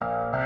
刚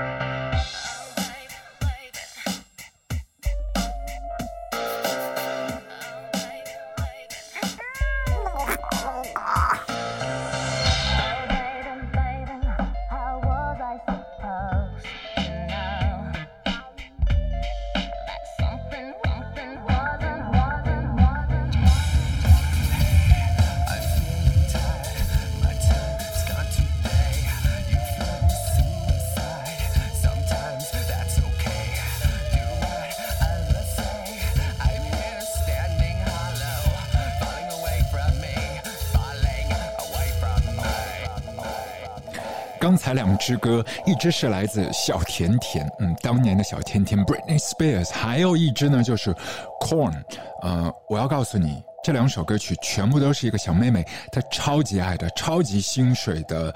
两支歌，一支是来自小甜甜，嗯，当年的小甜甜 Britney Spears，还有一支呢就是 Corn。呃，我要告诉你，这两首歌曲全部都是一个小妹妹她超级爱的、超级心水的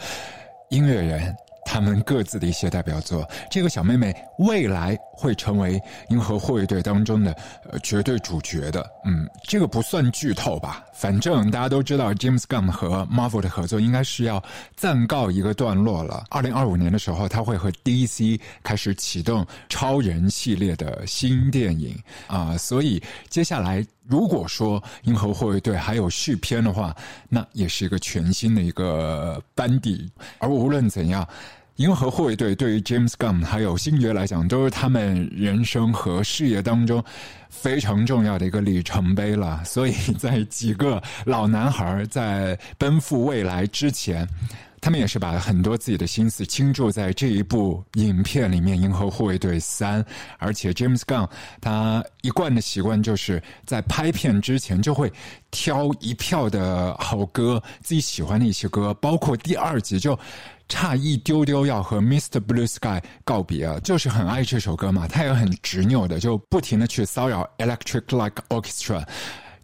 音乐人。他们各自的一些代表作，这个小妹妹未来会成为银河护卫队当中的绝对主角的。嗯，这个不算剧透吧？反正大家都知道，James Gunn 和 Marvel 的合作应该是要暂告一个段落了。二零二五年的时候，他会和 DC 开始启动超人系列的新电影啊，所以接下来如果说银河护卫队还有续篇的话，那也是一个全新的一个班底。而无论怎样。银河护卫队对于 James Gunn 还有星爵来讲，都是他们人生和事业当中非常重要的一个里程碑了。所以在几个老男孩在奔赴未来之前。他们也是把很多自己的心思倾注在这一部影片里面，《银河护卫队三》。而且 James Gunn 他一贯的习惯就是在拍片之前就会挑一票的好歌，自己喜欢的一些歌，包括第二集就差一丢丢要和 Mr. Blue Sky 告别，就是很爱这首歌嘛，他也很执拗的就不停的去骚扰 Electric Like Orchestra。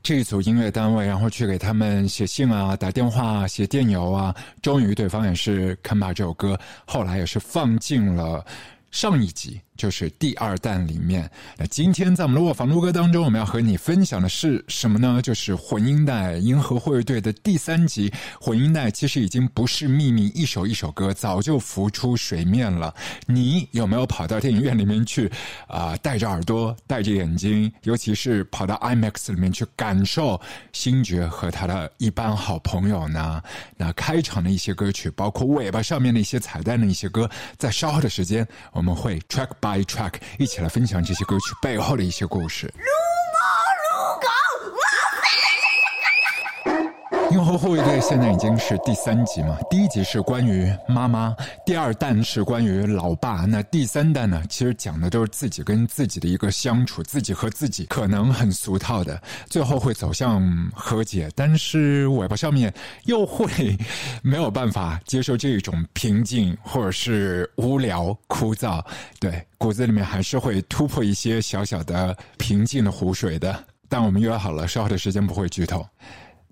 这一组音乐单位，然后去给他们写信啊、打电话、写电邮啊，终于对方也是肯把这首歌，后来也是放进了上一集。就是第二弹里面，那今天在我们的卧房录歌当中，我们要和你分享的是什么呢？就是混音带《银河护卫队》的第三集。混音带其实已经不是秘密，一首一首歌早就浮出水面了。你有没有跑到电影院里面去啊？戴着耳朵，戴着眼睛，尤其是跑到 IMAX 里面去感受星爵和他的一班好朋友呢？那开场的一些歌曲，包括尾巴上面的一些彩蛋的一些歌，在稍后的时间我们会 track by。I track，一起来分享这些歌曲背后的一些故事。银河护卫队现在已经是第三集嘛？第一集是关于妈妈，第二弹是关于老爸，那第三弹呢？其实讲的都是自己跟自己的一个相处，自己和自己可能很俗套的，最后会走向和解，但是尾巴上面又会没有办法接受这种平静或者是无聊枯燥，对，骨子里面还是会突破一些小小的平静的湖水的。但我们约好了，稍后的时间不会剧透。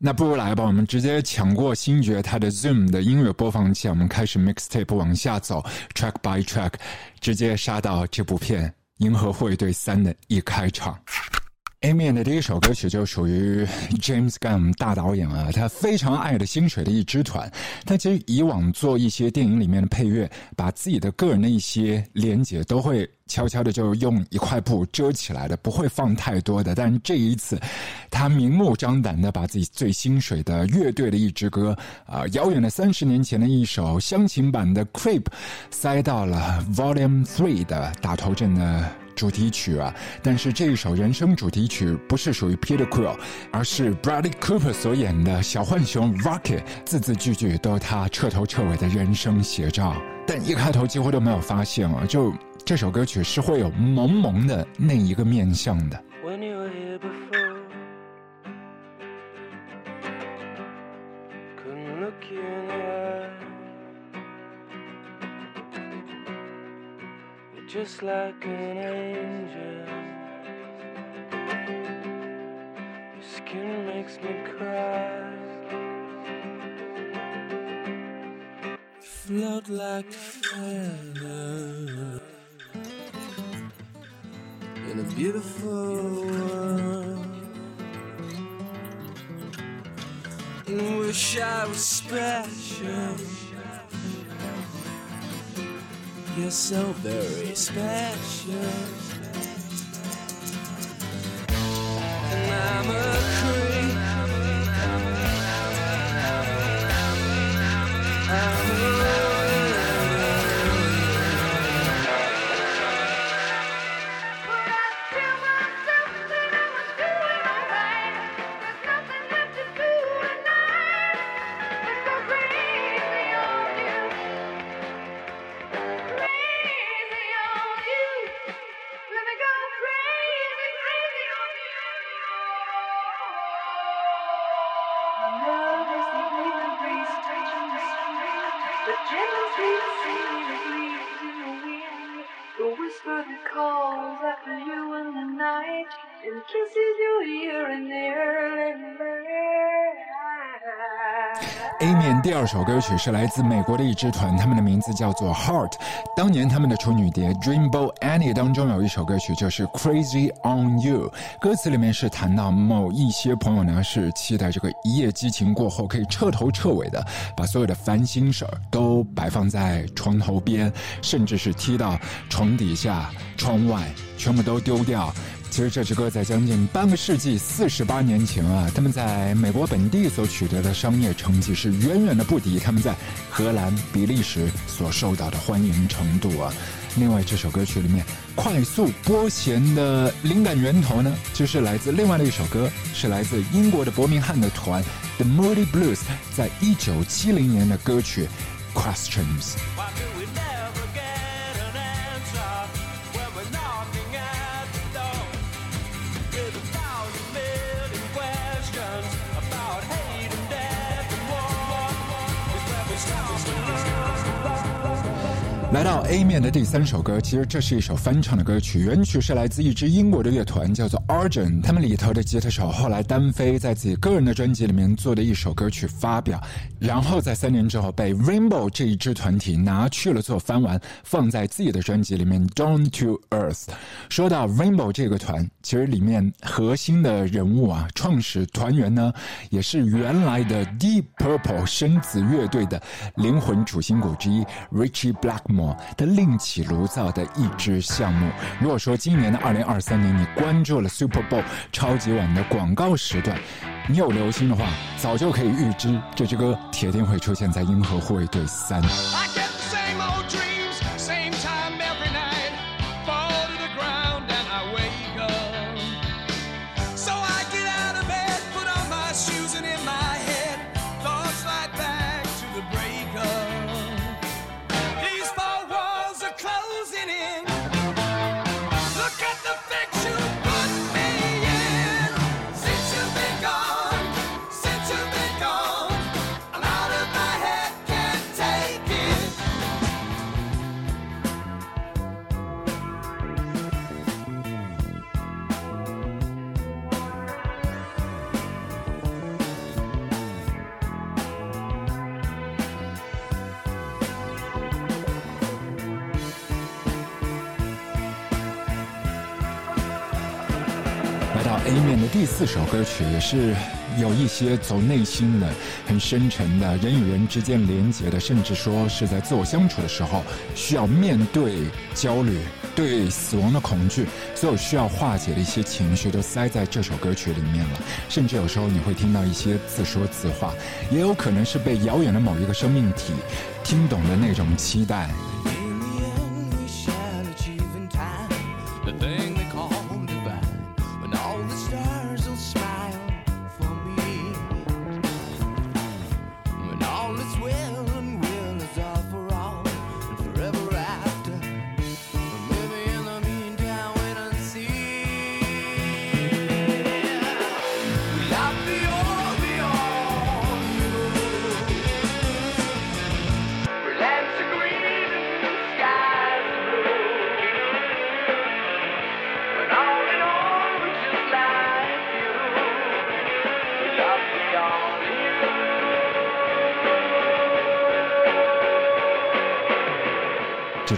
那不如来吧，我们直接抢过星爵他的 Zoom 的音乐播放器，我们开始 Mixtape 往下走，Track by Track，直接杀到这部片《银河护卫队三》的一开场。A 面的第一首歌曲就属于 James Gunn 大导演啊，他非常爱的薪水的一支团。他其实以往做一些电影里面的配乐，把自己的个人的一些连接都会悄悄的就用一块布遮起来的，不会放太多的。但这一次，他明目张胆的把自己最薪水的乐队的一支歌啊，遥远的三十年前的一首乡情版的 Creep，塞到了 Volume Three 的打头阵的。主题曲啊，但是这一首人生主题曲不是属于 Peter Quill，而是 Bradley Cooper 所演的小浣熊 Rocket，字字句句都是他彻头彻尾的人生写照。但一开头几乎都没有发现啊，就这首歌曲是会有萌萌的那一个面向的。Just like an angel. Your skin makes me cry. Float like a feather in a beautiful world. And wish I was special you're so very special. And I'm a The gentle sweet singing breeze in the wind. The whisper that calls after you in the night and kisses your ear in the early morning. A 面第二首歌曲是来自美国的一支团，他们的名字叫做 Heart。当年他们的处女碟《Dreamboat Annie》当中有一首歌曲就是《Crazy on You》，歌词里面是谈到某一些朋友呢是期待这个一夜激情过后可以彻头彻尾的把所有的烦心事儿都摆放在床头边，甚至是踢到床底下、窗外，全部都丢掉。其实这支歌在将近半个世纪，四十八年前啊，他们在美国本地所取得的商业成绩是远远的不敌他们在荷兰、比利时所受到的欢迎程度啊。另外，这首歌曲里面快速拨弦的灵感源头呢，就是来自另外的一首歌，是来自英国的伯明翰的团 The Moody Blues 在一九七零年的歌曲 Questions。来到 A 面的第三首歌，其实这是一首翻唱的歌曲，原曲是来自一支英国的乐团，叫做 Argent。他们里头的吉他手后来单飞，在自己个人的专辑里面做的一首歌曲发表，然后在三年之后被 Rainbow 这一支团体拿去了做翻完，放在自己的专辑里面 Down to Earth。说到 Rainbow 这个团，其实里面核心的人物啊，创始团员呢，也是原来的 Deep Purple 深紫乐队的灵魂主心骨之一 Richie Blackmore。的另起炉灶的一支项目。如果说今年的二零二三年你关注了 Super Bowl 超级碗的广告时段，你有留心的话，早就可以预知这支歌铁定会出现在《银河护卫队三》。四首歌曲也是有一些走内心的、很深沉的，人与人之间连接的，甚至说是在自我相处的时候需要面对焦虑、对死亡的恐惧，所有需要化解的一些情绪都塞在这首歌曲里面了。甚至有时候你会听到一些自说自话，也有可能是被遥远的某一个生命体听懂的那种期待。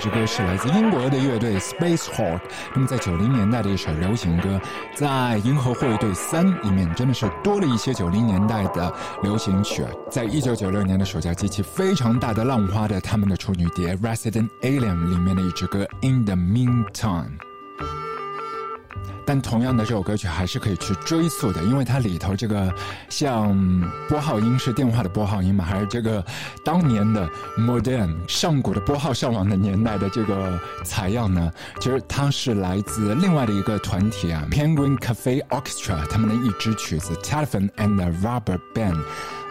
这支歌是来自英国的乐队 Space h a w k。那么在九零年代的一首流行歌，在《银河护卫队三》里面真的是多了一些九零年代的流行曲。在一九九六年的首家激起非常大的浪花的他们的处女碟《Resident Alien》里面的一支歌《In the Meantime》。但同样的这首歌曲还是可以去追溯的，因为它里头这个像拨号音是电话的拨号音嘛，还是这个当年的 modem 上古的拨号上网的年代的这个采样呢？其实它是来自另外的一个团体啊，Penguin Cafe Orchestra 他们的一支曲子《Telephone and the Rubber Band》。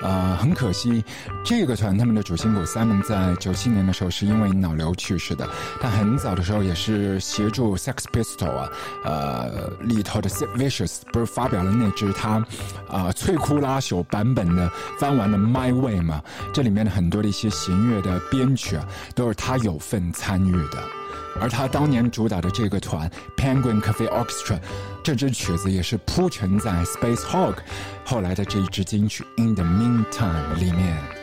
呃，很可惜，这个团他们的主心骨 Simon 在九七年的时候是因为脑瘤去世的。他很早的时候也是协助 Sex Pistol 啊，呃里头的 Sid Vicious 不是发表了那支他啊摧枯拉朽版本的翻完了 My Way 嘛？这里面的很多的一些弦乐的编曲啊，都是他有份参与的。而他当年主导的这个团 Penguin Cafe Orchestra，这支曲子也是铺陈在 Space Hog 后来的这一支金曲 In the Meantime 里面。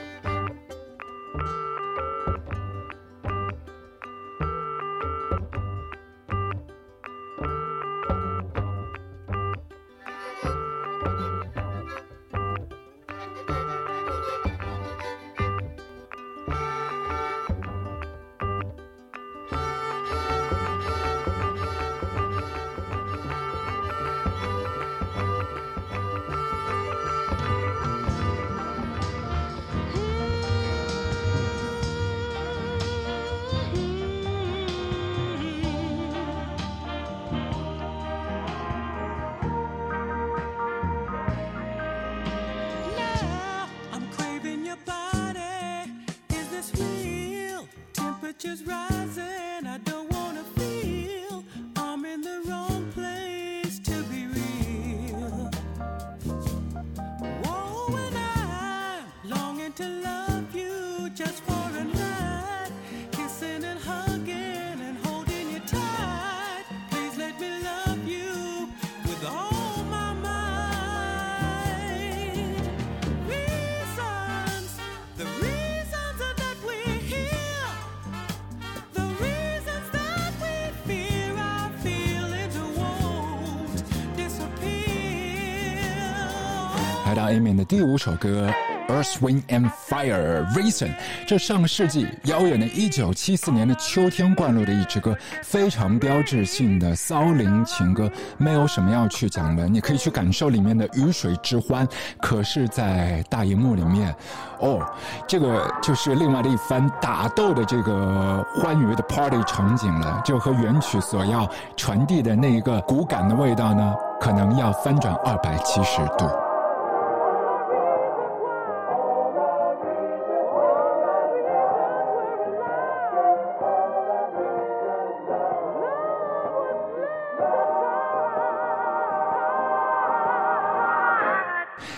来到 Amy 的第五首歌。Earth, Wind and Fire, Reason，这上世纪遥远的1974年的秋天灌录的一支歌，非常标志性的骚灵情歌，没有什么要去讲的，你可以去感受里面的鱼水之欢。可是，在大荧幕里面，哦，这个就是另外的一番打斗的这个欢愉的 party 场景了，就和原曲所要传递的那一个骨感的味道呢，可能要翻转二百七十度。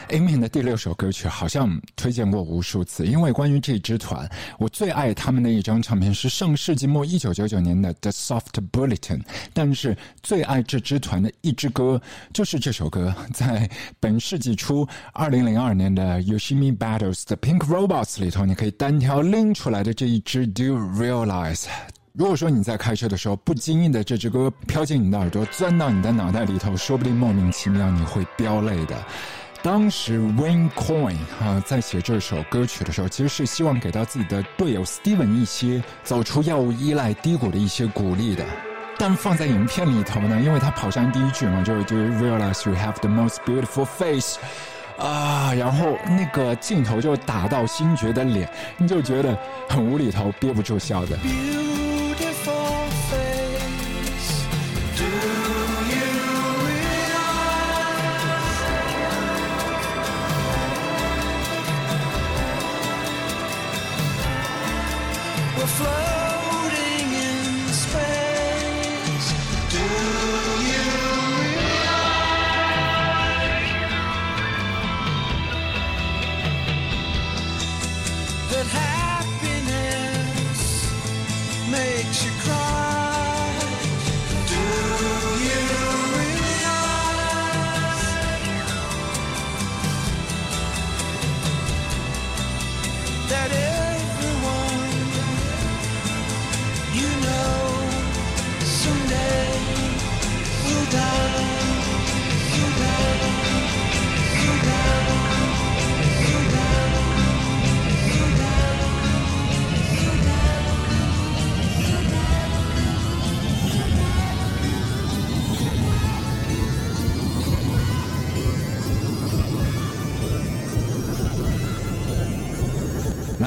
Amy 的第六首歌曲好像推荐过无数次，因为关于这支团，我最爱他们的一张唱片是上世纪末一九九九年的《The Soft Bulletin》，但是最爱这支团的一支歌就是这首歌，在本世纪初二零零二年的 Yoshimi Battles the Pink Robots 里头，你可以单挑拎出来的这一支 Do Realize。如果说你在开车的时候不经意的这支歌飘进你的耳朵，钻到你的脑袋里头，说不定莫名其妙你会飙泪的。当时 Wayne Coyne 啊，在写这首歌曲的时候，其实是希望给到自己的队友 Steven 一些走出药物依赖低谷的一些鼓励的。但放在影片里头呢，因为他跑上第一句嘛，就就 realize you have the most beautiful face。啊，然后那个镜头就打到星爵的脸，你就觉得很无厘头，憋不住笑的。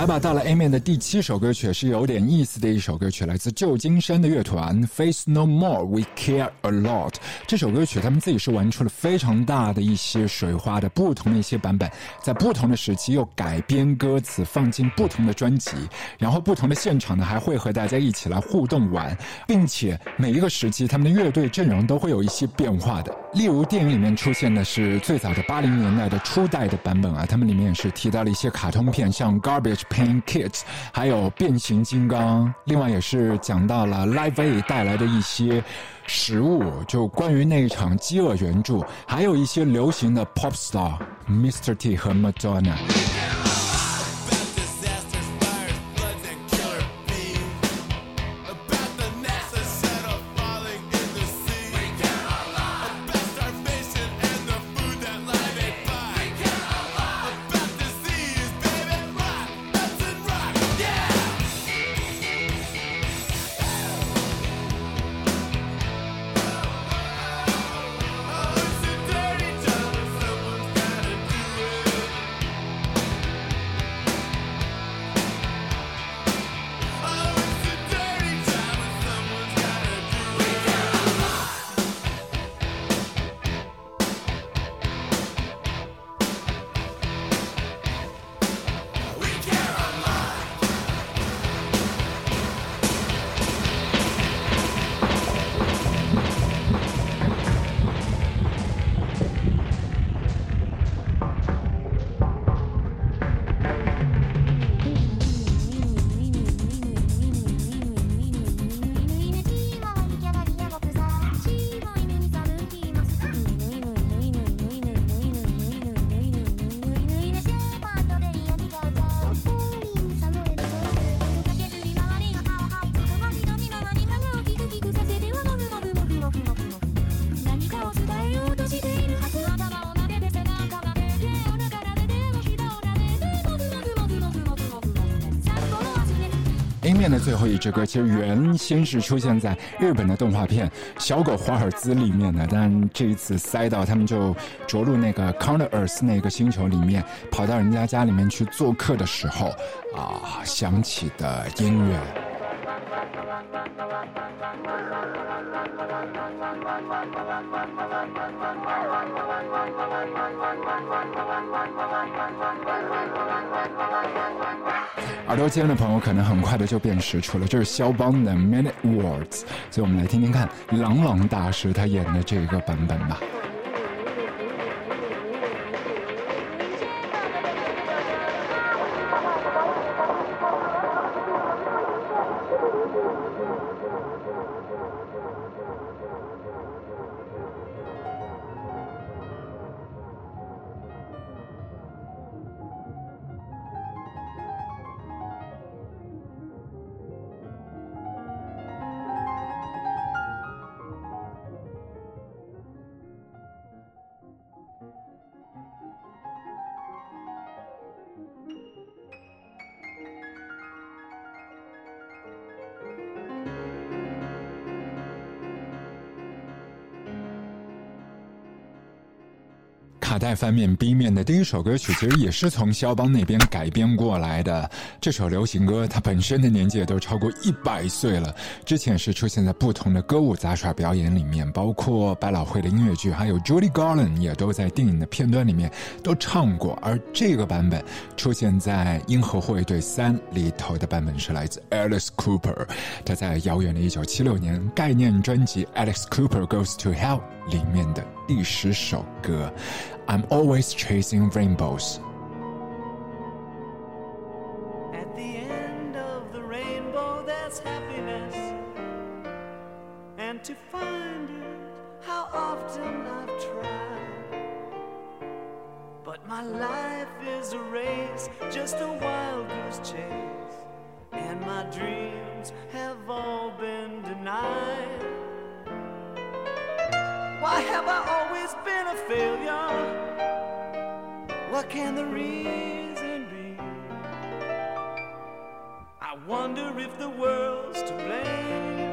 来吧，到了 A 面的第七首歌曲是有点意思的一首歌曲，来自旧金山的乐团 Face No More We Care A Lot。这首歌曲他们自己是玩出了非常大的一些水花的不同的一些版本，在不同的时期又改编歌词放进不同的专辑，然后不同的现场呢还会和大家一起来互动玩，并且每一个时期他们的乐队阵容都会有一些变化的。例如电影里面出现的是最早的八零年代的初代的版本啊，他们里面也是提到了一些卡通片，像 Garbage Pain Kids，还有变形金刚。另外也是讲到了 Live A 带来的一些食物，就关于那一场饥饿援助，还有一些流行的 Pop Star Mr. T 和 Madonna。那最后一支歌，其实原先是出现在日本的动画片《小狗华尔兹》里面的，但这一次塞到他们就着陆那个 Counter Earth 那个星球里面，跑到人家家里面去做客的时候，啊，响起的音乐。耳朵尖的朋友可能很快的就辨识出了，这是肖邦的《Minute Words》，所以我们来听听看郎朗大师他演的这个版本吧。卡带翻面 B 面的第一首歌曲，其实也是从肖邦那边改编过来的。这首流行歌，它本身的年纪也都超过一百岁了。之前是出现在不同的歌舞杂耍表演里面，包括百老汇的音乐剧，还有 Judy Garland 也都在电影的片段里面都唱过。而这个版本出现在《银河护卫队三》里头的版本是来自 Alice Cooper，他在遥远的1976年概念专辑《Alex Cooper Goes to Hell》里面的第十首歌。I'm always chasing rainbows. Can the reason be? I wonder if the world's to blame.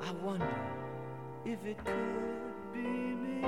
I wonder if it could be me.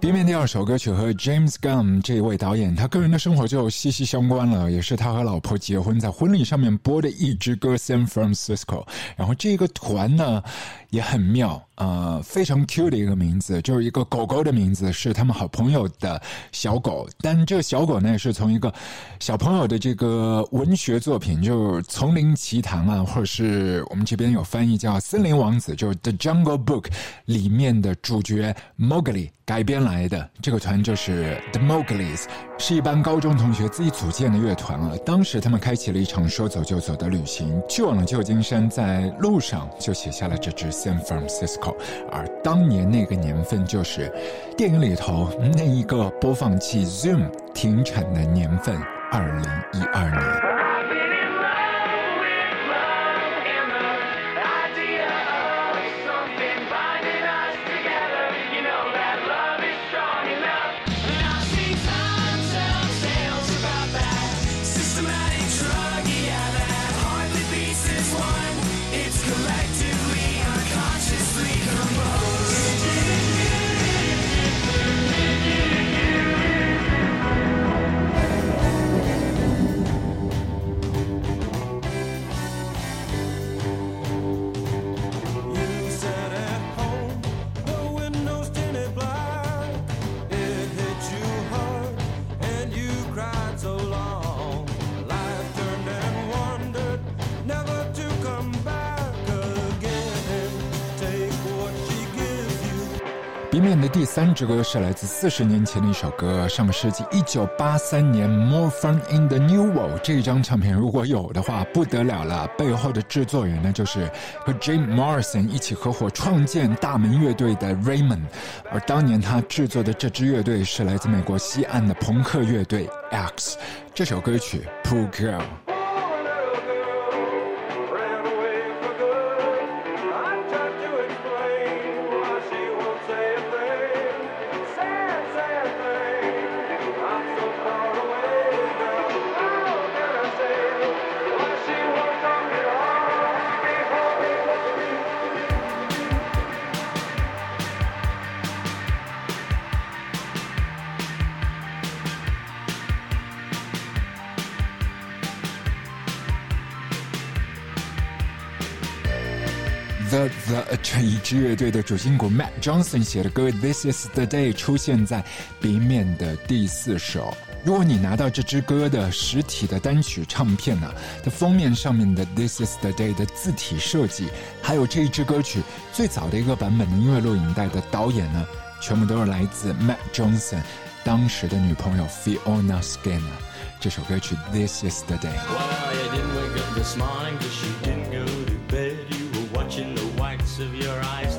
B 面第二首歌曲和 James Gunn 这位导演他个人的生活就息息相关了，也是他和老婆结婚在婚礼上面播的一支歌《San Francisco》。然后这个团呢也很妙，呃，非常 Q 的一个名字，就是一个狗狗的名字，是他们好朋友的小狗。但这个小狗呢是从一个小朋友的这个文学作品，就是《丛林奇谭》啊，或者是我们这边有翻译叫《森林王子》，就是《The Jungle Book》里面的主角 Mowgli 改编来的。这个团就是 The Mowglis，是一班高中同学自己组建的乐团啊。当时他们开启了一场说走就走的旅行，去往了旧金山，在路上就写下了这支 San Francisco。而当年那个年份，就是电影里头那一个播放器 Zoom 停产的年份，二零一二年。B 面的第三支歌是来自四十年前的一首歌，上个世纪一九八三年《More Fun in the New World》这张唱片，如果有的话不得了了。背后的制作人呢，就是和 Jim Morrison 一起合伙创建大门乐队的 Raymond，而当年他制作的这支乐队是来自美国西岸的朋克乐队 X。这首歌曲《Poor Girl》。The The 这一支乐队的主心骨 Matt Johnson 写的歌《This Is the Day》出现在 B 面的第四首。如果你拿到这支歌的实体的单曲唱片呢，它封面上面的《This Is the Day》的字体设计，还有这一支歌曲最早的一个版本的音乐录影带的导演呢，全部都是来自 Matt Johnson 当时的女朋友 Fiona Skinner。这首歌曲《This Is the Day》。Of your eyes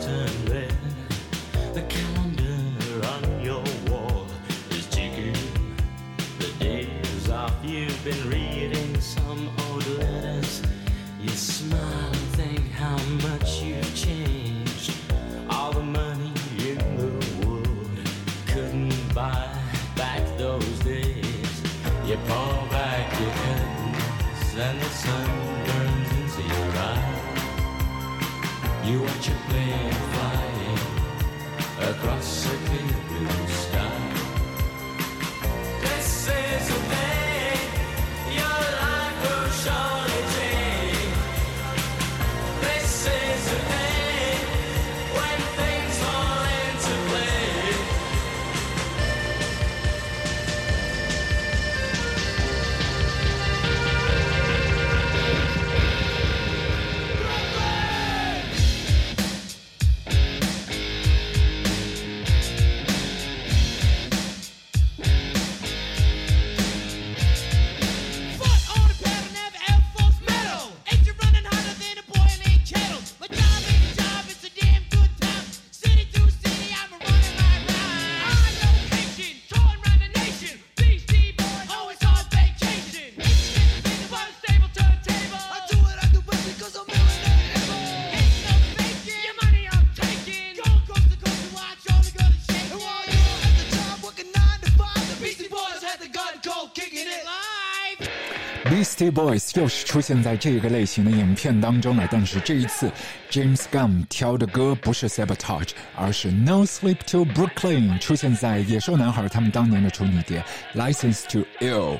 Boys 又是出现在这个类型的影片当中了，但是这一次 James Gunn 挑的歌不是 Sabotage，而是 No Sleep to Brooklyn，出现在野兽男孩他们当年的处女碟 License to Ill。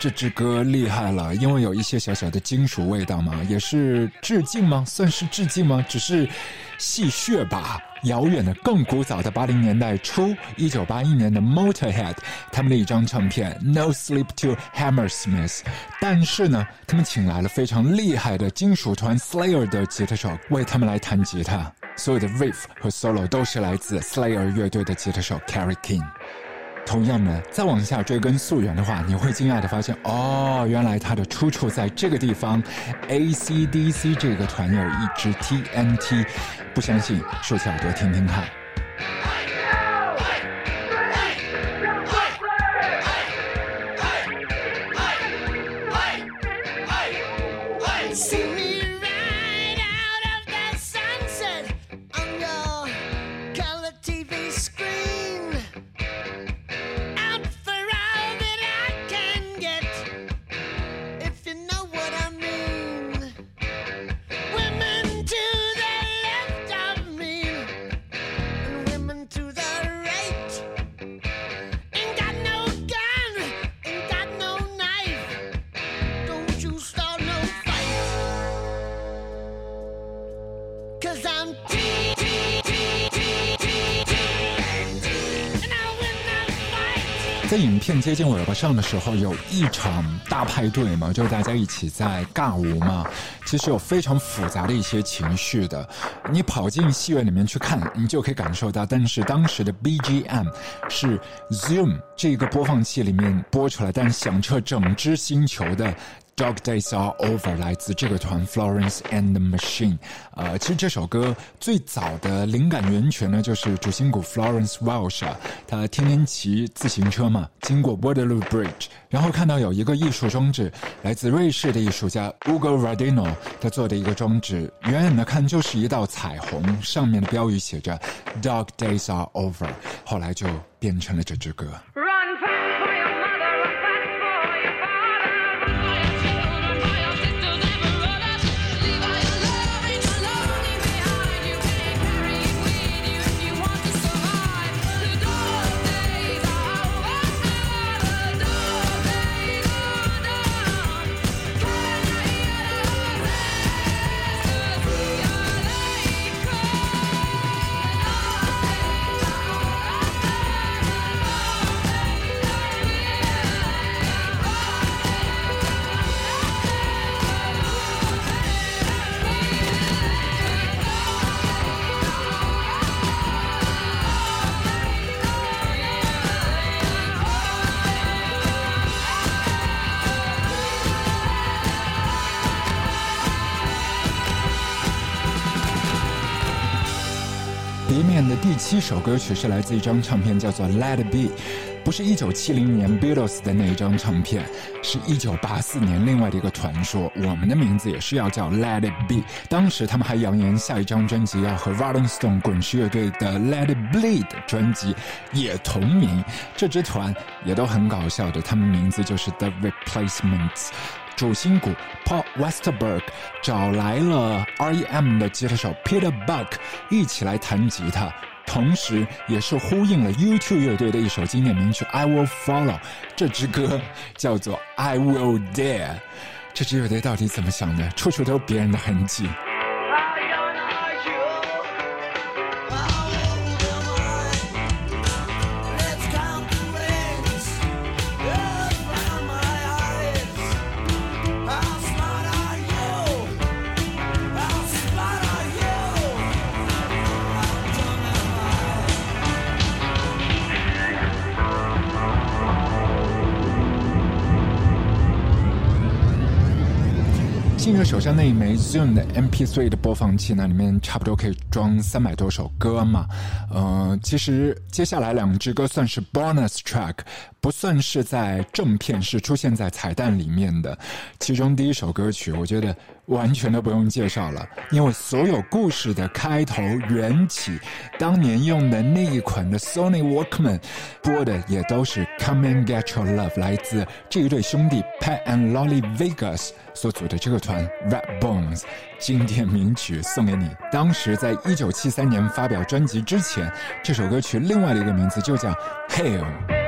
这支歌厉害了，因为有一些小小的金属味道嘛，也是致敬吗？算是致敬吗？只是戏谑吧。遥远的、更古早的八零年代初，一九八一年的 Motorhead 他们的一张唱片《No Sleep to Hammersmith》，但是呢，他们请来了非常厉害的金属团 Slayer 的吉他手为他们来弹吉他，所有的 riff 和 solo 都是来自 Slayer 乐队的吉他手 Carrie King。同样的，再往下追根溯源的话，你会惊讶的发现，哦，原来它的出处在这个地方，AC/DC 这个团有一支 TNT，不相信，竖起耳朵听听看。影片接近尾巴上的时候，有一场大派对嘛，就是大家一起在尬舞嘛。其实有非常复杂的一些情绪的。你跑进戏院里面去看，你就可以感受到。但是当时的 BGM 是 Zoom 这个播放器里面播出来，但响彻整只星球的。Dog Days Are Over 来自这个团 Florence and the Machine。呃，其实这首歌最早的灵感源泉呢，就是主心骨 Florence Welch，啊他天天骑自行车嘛，经过 Waterloo Bridge，然后看到有一个艺术装置，来自瑞士的艺术家 Ugo Radino 他做的一个装置，远远的看就是一道彩虹，上面的标语写着 Dog Days Are Over，后来就变成了这支歌。七首歌曲是来自一张唱片，叫做《Let It Be》，不是一九七零年 Beatles 的那一张唱片，是一九八四年另外的一个传说。我们的名字也是要叫 Let It Be。当时他们还扬言下一张专辑要和 Rolling Stone 滚石乐队的 Let It Bleed 专辑也同名。这支团也都很搞笑的，他们名字就是 The Replacements。主心骨 Paul Westerberg 找来了 R.E.M. 的吉他手 Peter Buck 一起来弹吉他，同时也是呼应了 YouTube 乐队的一首经典名曲《I Will Follow》。这支歌叫做《I Will Dare》。这支乐队到底怎么想的？处处都有别人的痕迹。那一枚 Zoom 的 MP3 的播放器，呢里面差不多可以装三百多首歌嘛。呃，其实接下来两支歌算是 bonus track，不算是在正片，是出现在彩蛋里面的。其中第一首歌曲，我觉得完全都不用介绍了，因为所有故事的开头缘起，当年用的那一款的 Sony Walkman 播的也都是 Come and Get Your Love，来自这一对兄弟 Pat and Lolly Vegas 所组的这个团 Red Bones，经典名曲送给你。当时在一九七三年发表专辑之前，这首歌曲另外的一个名字就叫 Hail。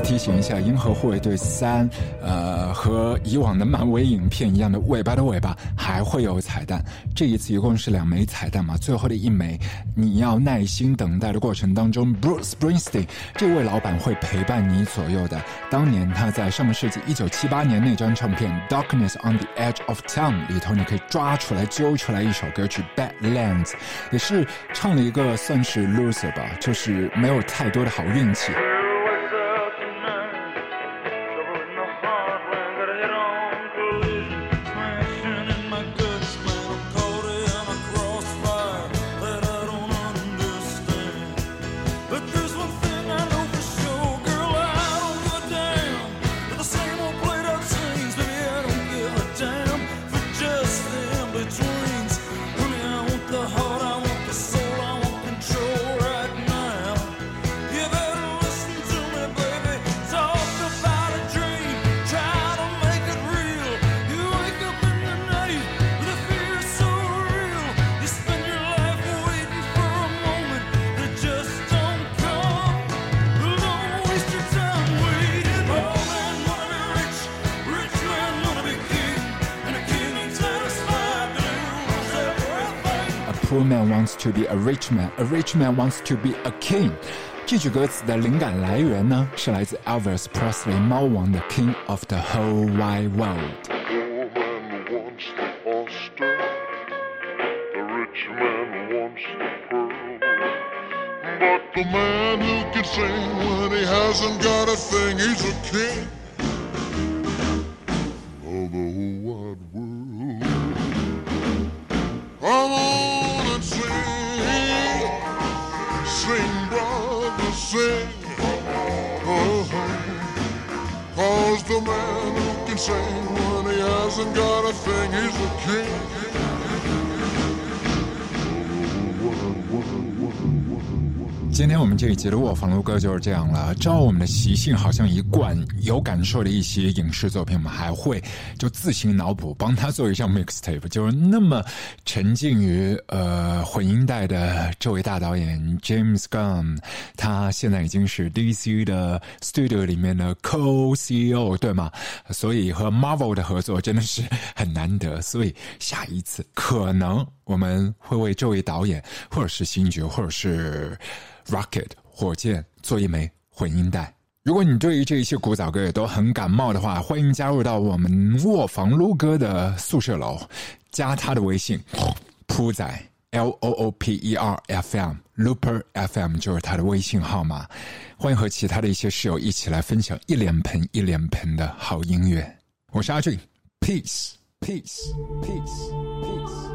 提醒一下，《银河护卫队三》呃，和以往的漫威影片一样的尾巴的尾巴还会有彩蛋。这一次一共是两枚彩蛋嘛，最后的一枚你要耐心等待的过程当中，Bruce Springsteen 这位老板会陪伴你左右的。当年他在上个世纪一九七八年那张唱片《Darkness on the Edge of Town》里头，你可以抓出来揪出来一首歌曲《Badlands》，也是唱了一个算是 loser 吧，就是没有太多的好运气。poor man wants to be a rich man, a rich man wants to be a king。这句歌词的灵感来源呢，是来自 Elvis Presley 猫王的 King of the Whole Wide World。 poor man wants the oyster, the rich man wants the pearl. But the man who can sing when he hasn't got 这一集的卧房录歌就是这样了。照我们的习性，好像一贯有感受的一些影视作品，我们还会就自行脑补，帮他做一张 mixtape。就是那么沉浸于呃混音带的这位大导演 James Gunn，他现在已经是 DC 的 studio 里面的 co CEO，对吗？所以和 Marvel 的合作真的是很难得。所以下一次可能我们会为这位导演，或者是星爵，或者是 Rocket 火箭做一枚混音带。如果你对于这一些古早歌也都很感冒的话，欢迎加入到我们卧房撸歌的宿舍楼，加他的微信，铺仔 L O O P E R F M Looper F M 就是他的微信号码。欢迎和其他的一些室友一起来分享一脸盆一脸盆的好音乐。我是阿俊，Peace Peace Peace Peace。